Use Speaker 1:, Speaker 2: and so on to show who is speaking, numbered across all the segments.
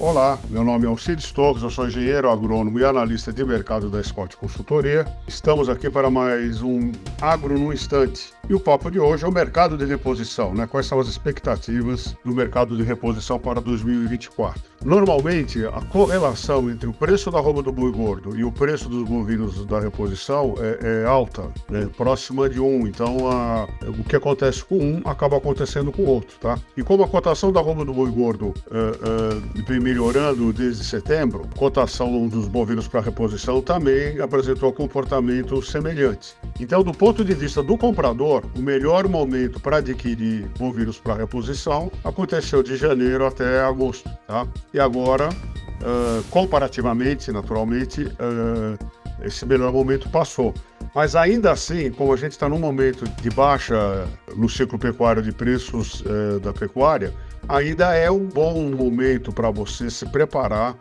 Speaker 1: Olá, meu nome é Alcides Torres, eu sou engenheiro agrônomo e analista de mercado da Scott Consultoria. Estamos aqui para mais um Agro no Instante. E o papo de hoje é o mercado de reposição, né? Quais são as expectativas do mercado de reposição para 2024? Normalmente, a correlação entre o preço da roupa do boi gordo e o preço dos bovinos da reposição é, é alta, né? próxima de um. Então, a, o que acontece com um acaba acontecendo com o outro, tá? E como a cotação da roupa do boi gordo é, é, vem melhorando desde setembro, cotação dos bovinos para reposição também apresentou comportamento semelhante. Então, do ponto de vista do comprador, o melhor momento para adquirir bovinos para reposição aconteceu de janeiro até agosto, tá? E agora, uh, comparativamente, naturalmente, uh, esse melhor momento passou. Mas ainda assim, como a gente está num momento de baixa no ciclo pecuário de preços da pecuária, ainda é um bom momento para você se preparar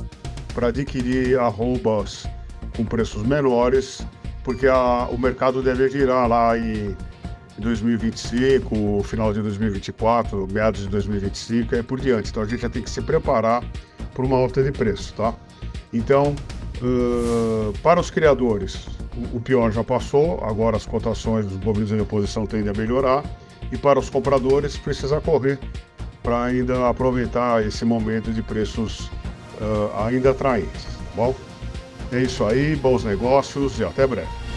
Speaker 1: para adquirir arrobas com preços menores, porque a, o mercado deve virar lá em 2025, final de 2024, meados de 2025 e por diante. Então a gente já tem que se preparar para uma alta de preço, tá? Então, uh, para os criadores, o, o, pior já passou, agora as cotações dos bovinos em reposição tendem a melhorar e para os compradores precisa correr para ainda aproveitar esse momento de preços uh, ainda atraentes, tá bom? É isso aí, bons negócios e até breve.